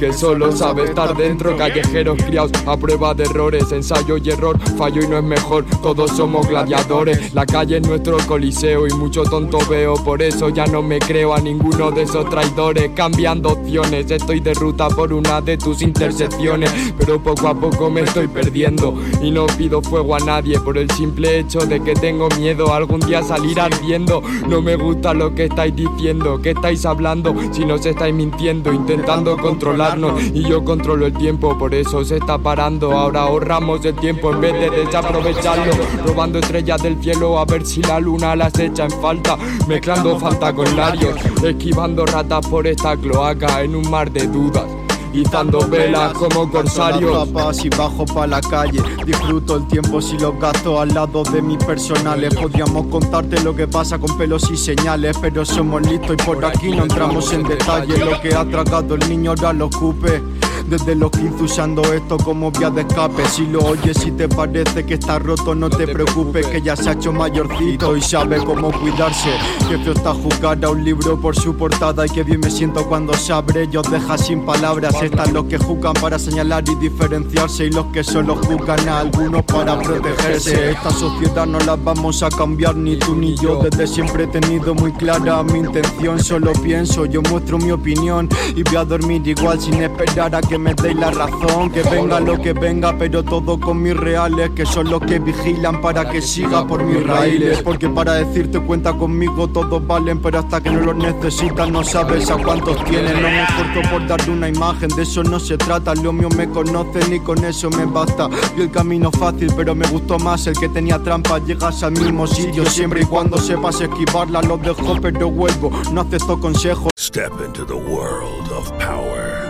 que solo sabe estar dentro, callejeros criados a prueba de errores, ensayo y error, fallo y no es mejor, todos somos gladiadores, la calle es nuestro coliseo y mucho tonto veo, por eso ya no me creo a ninguno de esos traidores, cambiando opciones, estoy de ruta por una de tus intersecciones, pero poco a poco me estoy perdiendo y no pido fuego a nadie por el simple hecho de que tengo miedo algún día salir ardiendo, no me gusta lo que estáis diciendo, que estáis hablando, si nos estáis mintiendo, intentando controlar y yo controlo el tiempo, por eso se está parando. Ahora ahorramos el tiempo en vez de desaprovecharlo. Robando estrellas del cielo a ver si la luna las echa en falta. Mezclando falta con larios, esquivando ratas por esta cloaca en un mar de dudas. Izando velas como corsario. Capaz y bajo pa' la calle Disfruto el tiempo si lo gasto al lado de mis personales. Podríamos contarte lo que pasa con pelos y señales Pero somos listos y por aquí no entramos en detalle. Lo que ha tragado el niño ahora lo escupe desde los 15 usando esto como vía de escape. Si lo oyes y te parece que está roto no te preocupes Que ya se ha hecho mayorcito y sabe cómo cuidarse. Que feo está jugar a un libro por su portada Y que bien me siento cuando se abre. Y os deja sin palabras Están los que juzgan para señalar y diferenciarse Y los que solo juzgan a algunos para protegerse. Esta sociedad no la vamos a cambiar ni tú ni yo. Desde siempre he tenido muy clara mi intención Solo pienso, yo muestro mi opinión Y voy a dormir igual sin esperar a que me deis la razón Que venga lo que venga pero todo con mis reales Que son los que vigilan para que siga por mis raíles. Porque para decirte cuenta conmigo todos valen Pero hasta que no los necesitas no sabes a cuántos tienen No me esfuerzo por darle una imagen, de eso no se trata. Lo mío me conocen y con eso me basta. Y el camino fácil pero me gustó más el que tenía trampa. Llegas al mismo sitio siempre y cuando sepas esquivarla Los dejo pero vuelvo, no acepto consejos. Step into the world of power,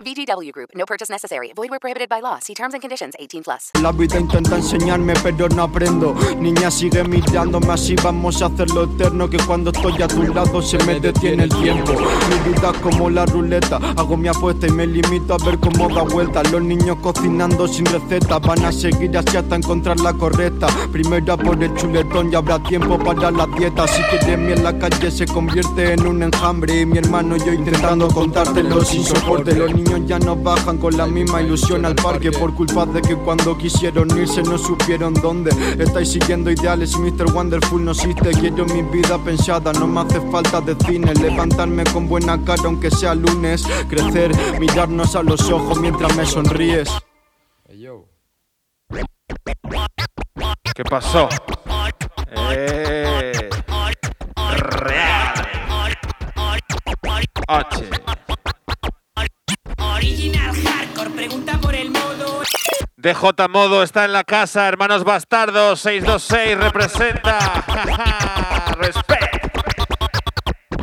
VGW Group. No purchase necessary. Void where prohibited by law. See terms and conditions. 18 plus. La vida intenta enseñarme pero no aprendo Niña sigue mirándome así vamos a hacerlo eterno Que cuando estoy a tu lado se me detiene el tiempo Mi vida es como la ruleta Hago mi apuesta y me limito a ver cómo da vuelta Los niños cocinando sin receta Van a seguir así hasta encontrar la correcta Primero a por el chuletón y habrá tiempo para la dieta Si quieres miel en la calle se convierte en un enjambre Y mi hermano y yo intentando contártelo sin soporte Los niños ya no bajan con la misma ilusión al parque Por culpa de que cuando quisieron irse no supieron dónde Estáis siguiendo ideales Mr. Wonderful no existe Quiero mi vida pensada, no me hace falta de cine Levantarme con buena cara aunque sea lunes Crecer, mirarnos a los ojos mientras me sonríes ¿Qué pasó? Eh, real. H. Original Hardcore, pregunta por el modo. DJ Modo está en la casa, hermanos bastardos, 626 representa. Respect.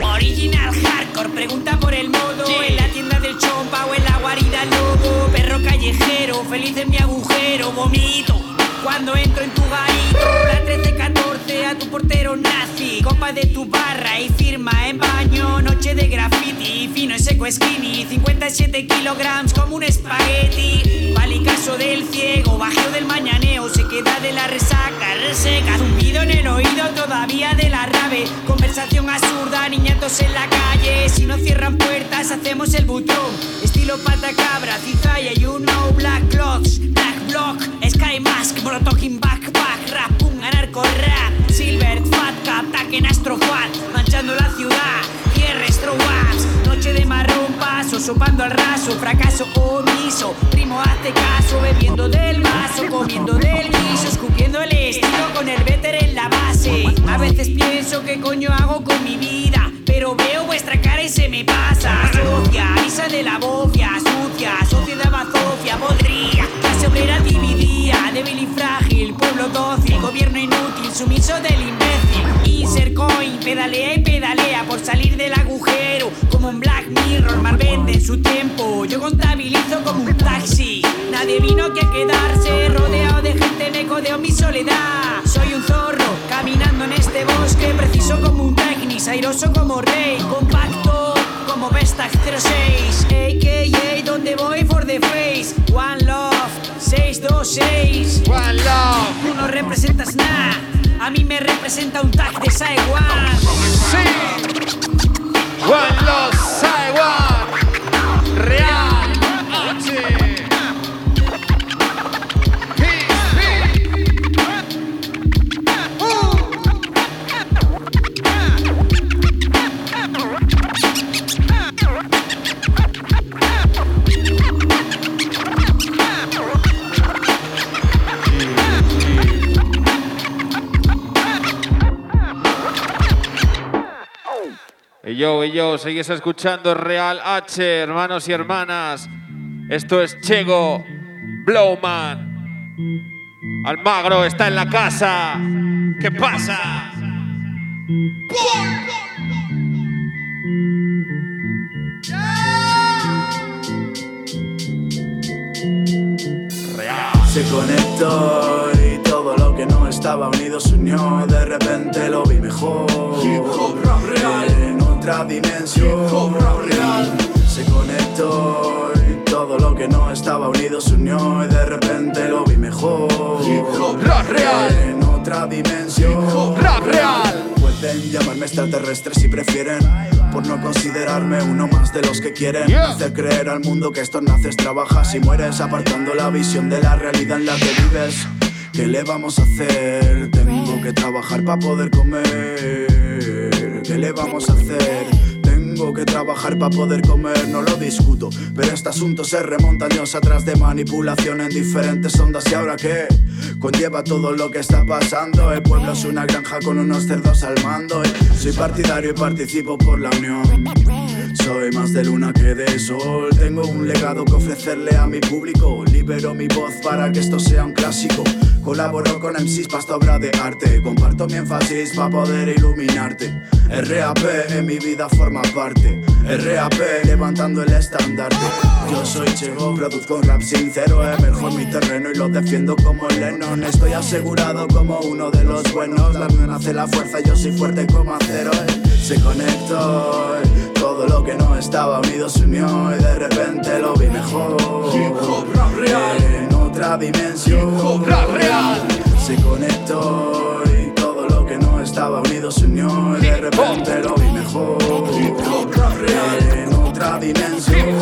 Original Hardcore, pregunta por el modo. En la tienda del chompa o en la guarida lobo. Perro callejero, feliz en mi agujero, vomito. cuando entro en tu garito. La 13-14 a tu portero nazi. Copa de tu barra y firma en baño. Noche de graffiti, fino y seco skinny. 57 kilogramos como un espagueti. Valicaso del ciego, bajeo del mañaneo. Se queda de la resaca, reseca. Zumbido en el oído todavía de la rave. Conversación absurda, niñatos en la calle. Si no cierran puertas, hacemos el butón. Estilo pata cabra, cizalla, you know, black clothes, black block, sky mask, molotov in backpack, rap, pum, anarco rap, silver, fat cap, manchando la ciudad, cierres, strobas, noche de marrón paso, sopando al raso, fracaso omiso, primo hazte caso, bebiendo del vaso, comiendo del guiso, escupiendo el estilo con el véter en la base. A veces pienso qué coño hago con mi vida, pero veo vuestra cara y se me pasa. Socia, isa de la bofia, sucia, sociedad bazofia, podría. Obrera dividida, débil y frágil, pueblo dócil, gobierno inútil, sumiso del imbécil. Insert coin, pedalea y pedalea por salir del agujero, como un Black Mirror, mal vende en su tiempo. Yo contabilizo como un taxi, nadie vino que a quedarse, rodeado de gente me codeo mi soledad. Soy un zorro, caminando en este bosque, preciso como un Technis, airoso como rey, compacto como Vestax 06, AKA 626, One Love, tú no representas nada, a mí me representa un tag de Saiwan. Sí, One Love, Saiwan, Real, Y yo, y yo, seguís escuchando Real H, hermanos y hermanas. Esto es Chego Blowman. Almagro está en la casa. ¿Qué pasa? Se conectó y todo lo que no estaba unido se unió. De repente lo vi mejor. En otra dimensión. Se conectó y todo lo que no estaba unido se unió. Y de repente lo vi mejor. En otra dimensión. Rap real. Pueden llamarme extraterrestre si prefieren Por no considerarme uno más de los que quieren Hacer creer al mundo que esto naces, trabajas y mueres Apartando la visión de la realidad en la que vives ¿Qué le vamos a hacer? Tengo que trabajar para poder comer ¿Qué le vamos a hacer? Tengo que trabajar para poder comer, no lo discuto Pero este asunto se remonta años atrás de manipulación en diferentes ondas ¿Y ahora qué? Conlleva todo lo que está pasando El pueblo es una granja con unos cerdos al mando. Soy partidario y participo por la unión soy más de luna que de sol. Tengo un legado que ofrecerle a mi público. Libero mi voz para que esto sea un clásico. Colaboro con MCs para esta obra de arte. Comparto mi énfasis para poder iluminarte. RAP en mi vida forma parte. RAP levantando el estandarte. Yo soy Chego, produzco un rap sincero. Emerjo en mi terreno y lo defiendo como Lennon. Estoy asegurado como uno de los buenos. La unión hace la fuerza, yo soy fuerte como acero Se conectó todo lo que no estaba unido se unió y de repente lo vi mejor. En otra dimensión. Se conectó y todo lo que no estaba unido se unió y de repente lo vi mejor. En otra dimensión.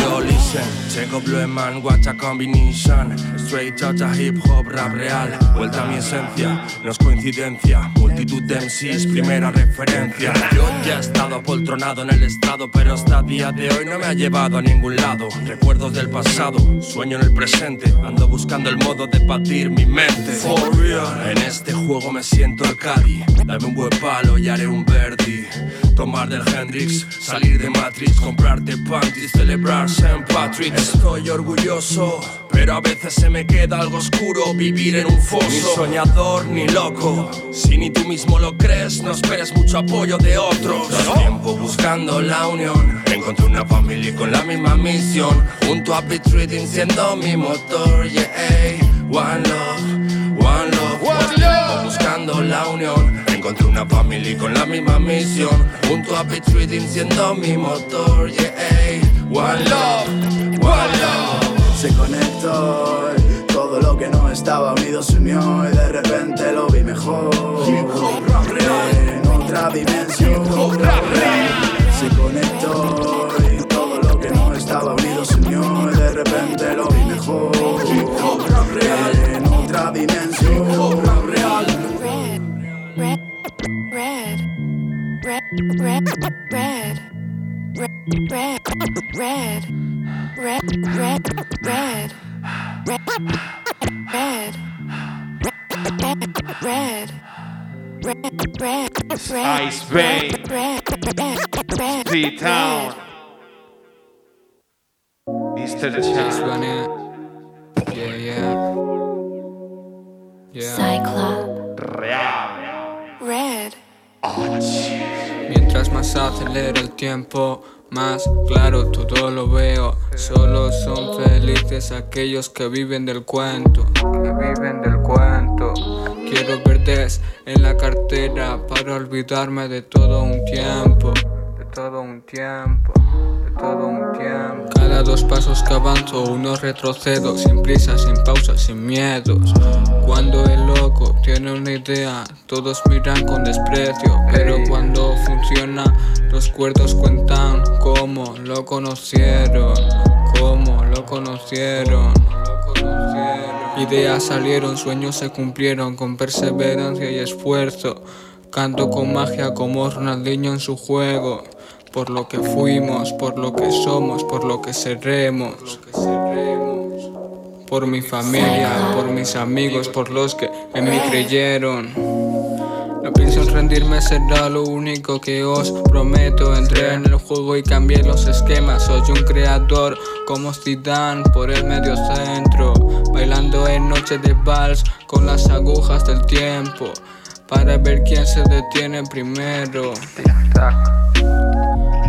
Yo listen, Checo Blueman, watch a combination. Straight chacha hip hop, rap real. Vuelta a mi esencia, no es coincidencia. Multitud de MCs, primera referencia. Yo ya he estado apoltronado en el estrado Pero hasta día de hoy no me ha llevado a ningún lado. Recuerdos del pasado, sueño en el presente. Ando buscando el modo de batir mi mente. For real. En este juego me siento el Cadi. Dame un buen palo y haré un Verdi Tomar del Hendrix, salir de Matrix Comprarte panties, celebrar St. Patrick Estoy orgulloso, pero a veces se me queda algo oscuro Vivir en un foso. Ni soñador ni loco. Si ni tú mismo lo crees, no esperes mucho apoyo de otros. Tiempo buscando la unión. Encontré una familia con la misma misión. Junto a Beat siendo mi motor, yeah One love, one love, one love. Buscando la unión, encontré una family con la misma misión. Junto a Pitch Reading siendo mi motor, yeah. One love, one love. Se conectó y todo lo que no estaba unido se unió y de repente lo vi mejor. En otra dimensión. Se conectó y todo lo que no estaba unido se unió y de repente lo vi mejor. En otra dimensión. red, red, red, red, red, red, red, red, red, red, red, red, red, red. Red, red, red, Ice Bay. red, red, red, red, T-Town. Mr. Chan. Yeah, yeah. Yeah. Cyclop, Real. red. Mientras más acelera el tiempo, más claro todo lo veo. Solo son felices aquellos que viven del cuento. Que viven del cuento. Quiero verdes en la cartera para olvidarme de todo un tiempo. De todo un tiempo. Cada dos pasos que avanzo, uno retrocedo. Sin prisa, sin pausa, sin miedos. Cuando el loco tiene una idea, todos miran con desprecio. Pero cuando funciona, los cuerdos cuentan cómo lo conocieron. Cómo lo conocieron. Ideas salieron, sueños se cumplieron con perseverancia y esfuerzo. Canto con magia como Ronaldinho en su juego. Por lo que fuimos, por lo que somos, por lo que seremos. Por mi familia, por mis amigos, por los que en mí creyeron. No pienso en rendirme, será lo único que os prometo. Entré en el juego y cambié los esquemas. Soy un creador como Zidane por el medio centro. Bailando en noche de vals con las agujas del tiempo. Para ver quién se detiene primero.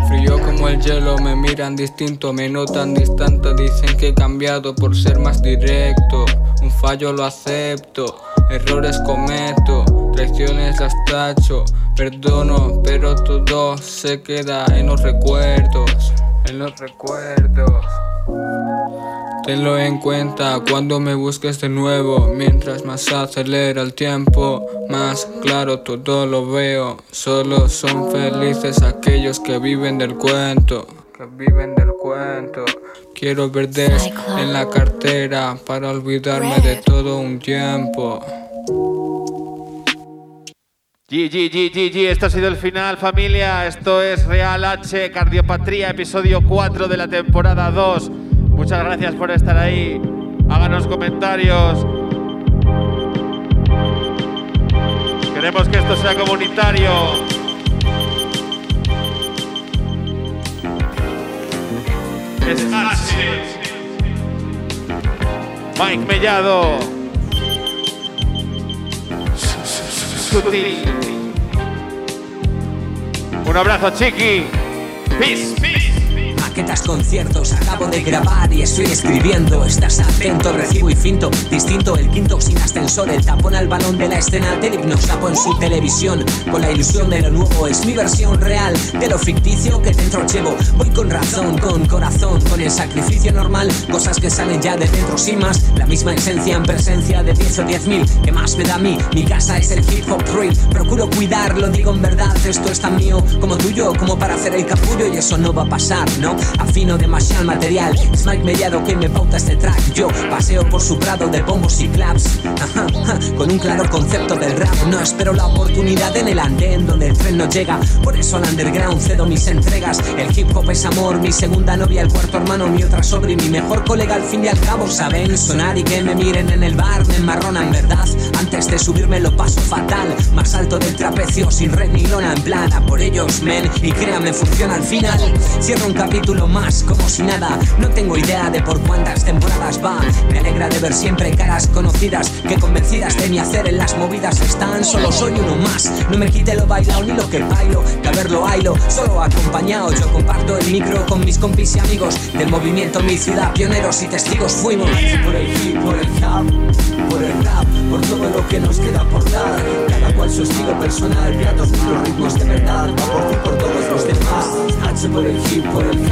Frío como el hielo, me miran distinto, me notan distante. Dicen que he cambiado por ser más directo. Un fallo lo acepto, errores cometo, traiciones las tacho. Perdono, pero todo se queda en los recuerdos. En los recuerdos. Tenlo en cuenta cuando me busques de nuevo. Mientras más acelera el tiempo, más claro todo lo veo. Solo son felices aquellos que viven del cuento. Que viven del cuento. Quiero verdes en la cartera para olvidarme de todo un tiempo. GG, GG, esto ha sido el final, familia. Esto es Real H Cardiopatría, episodio 4 de la temporada 2. Muchas gracias por estar ahí. Háganos comentarios. Queremos que esto sea comunitario. Es. Mike Mellado. Sutil. Un abrazo, Chiqui. Peace, peace. Maquetas, conciertos, acabo de grabar y estoy escribiendo. Estás atento, recibo y finto. Distinto, el quinto sin ascensor. El tapón al balón de la escena del hipnosapo en su televisión. Con la ilusión de lo nuevo, es mi versión real de lo ficticio que dentro llevo. Voy con razón, con corazón, con el sacrificio normal. Cosas que salen ya de dentro sin más. La misma esencia en presencia de 10 o 10 mil. ¿Qué más me da a mí? Mi casa es el hip hop real. Procuro cuidarlo, digo en verdad. Esto es tan mío como tuyo, como para hacer el capullo. Y eso no va a pasar, ¿no? Afino demasiado material. Mike Mellado que me pauta este track. Yo paseo por su prado de bombos y claps. Con un claro concepto del rap. No espero la oportunidad en el andén donde el tren no llega. Por eso al underground cedo mis entregas. El hip hop es amor, mi segunda novia, el cuarto hermano, mi otra sobre y mi mejor colega al fin y al cabo. Saben sonar y que me miren en el bar, me enmarronan, ¿verdad? Antes de subirme lo paso fatal. Más alto del trapecio, sin red ni lona, en plan a por ellos, men. Y créanme, funciona al final. Cierro un capítulo capítulo más, como si nada. No tengo idea de por cuántas temporadas va. Me alegra de ver siempre caras conocidas que convencidas de mi hacer en las movidas están. Solo soy uno más. No me quite lo bailado ni lo que bailo. Que a verlo bailo, solo acompañado. Yo comparto el micro con mis compis y amigos del movimiento Mi Ciudad. Pioneros y testigos fuimos. Por el hip, por el hub, por el rap, por todo lo que nos queda por dar. Cada cual su estilo personal, platos, los ritmos de verdad. Va por ti, por todos los demás. H por el hip, por el hub,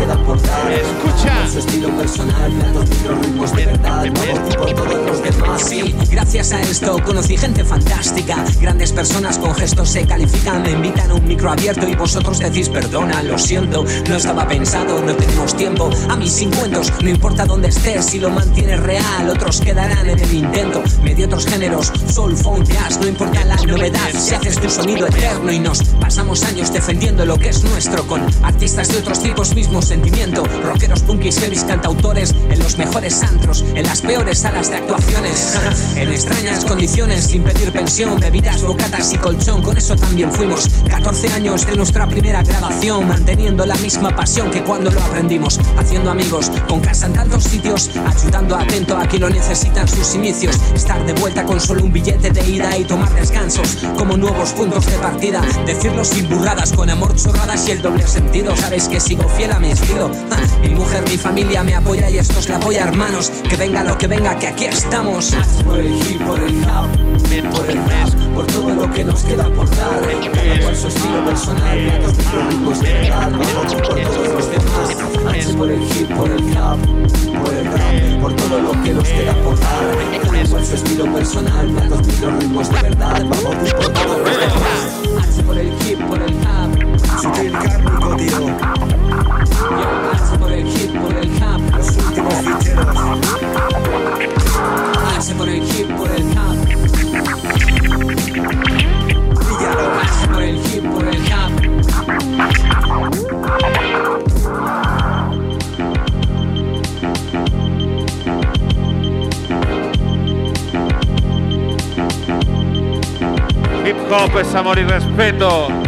queda por dar. Escucha. Su estilo personal, platos, los ritmos de verdad. Va por ti, por todos los demás. Sí, gracias a esto conocí gente fantástica. Grandes personas con gestos se califican, me invitan a un micro abierto y vosotros decís perdona, lo siento, no estaba pensado, no tenemos tiempo. A mis 50, no importa dónde estés, si lo mantienes real, otros quedarán en el intento. Medio otros géneros, soul, funk, jazz, no importa la novedad, si haces tu sonido eterno y nos pasamos años defendiendo lo que es nuestro con artistas de otros tipos, mismo sentimiento. Rockeros, punkis, heavies, cantautores, en los mejores antros, en las peores salas de actuaciones, en extrañas condiciones, sin pedir pensión, bebidas, bocatas y colchón, con eso también fuimos 14 años de nuestra primera grabación, manteniendo la misma pasión que cuando lo aprendimos, haciendo amigos, con casa en tantos sitios, ayudando atento a quien lo necesitan sus inicios, estar de vuelta con solo un billete de ida y tomar descansos, como nuevos puntos de partida, decirlo sin burradas, con amor chorradas y el doble sentido, sabes que sigo fiel a mi Ah, mi mujer, mi familia me apoya y esto es la apoya hermanos, que venga lo que venga, que aquí estamos, por el hip, por el hub, por el rap, por todo lo que nos queda por dar, cada cual su estilo personal, platos microrritmos de vamos por todos los demás, por el hip, por el hub, por el rap, por todo lo que nos queda por dar, cada cual su estilo personal, platos microrritmos de verdad, vamos por todos los demás, por el hip, por el hub, Sutil kármico, tío. H por el hip, por el hub, Los últimos ficheros. H por el hip, por el hub. H por el hip, por el hub. Hip hop es amor y respeto.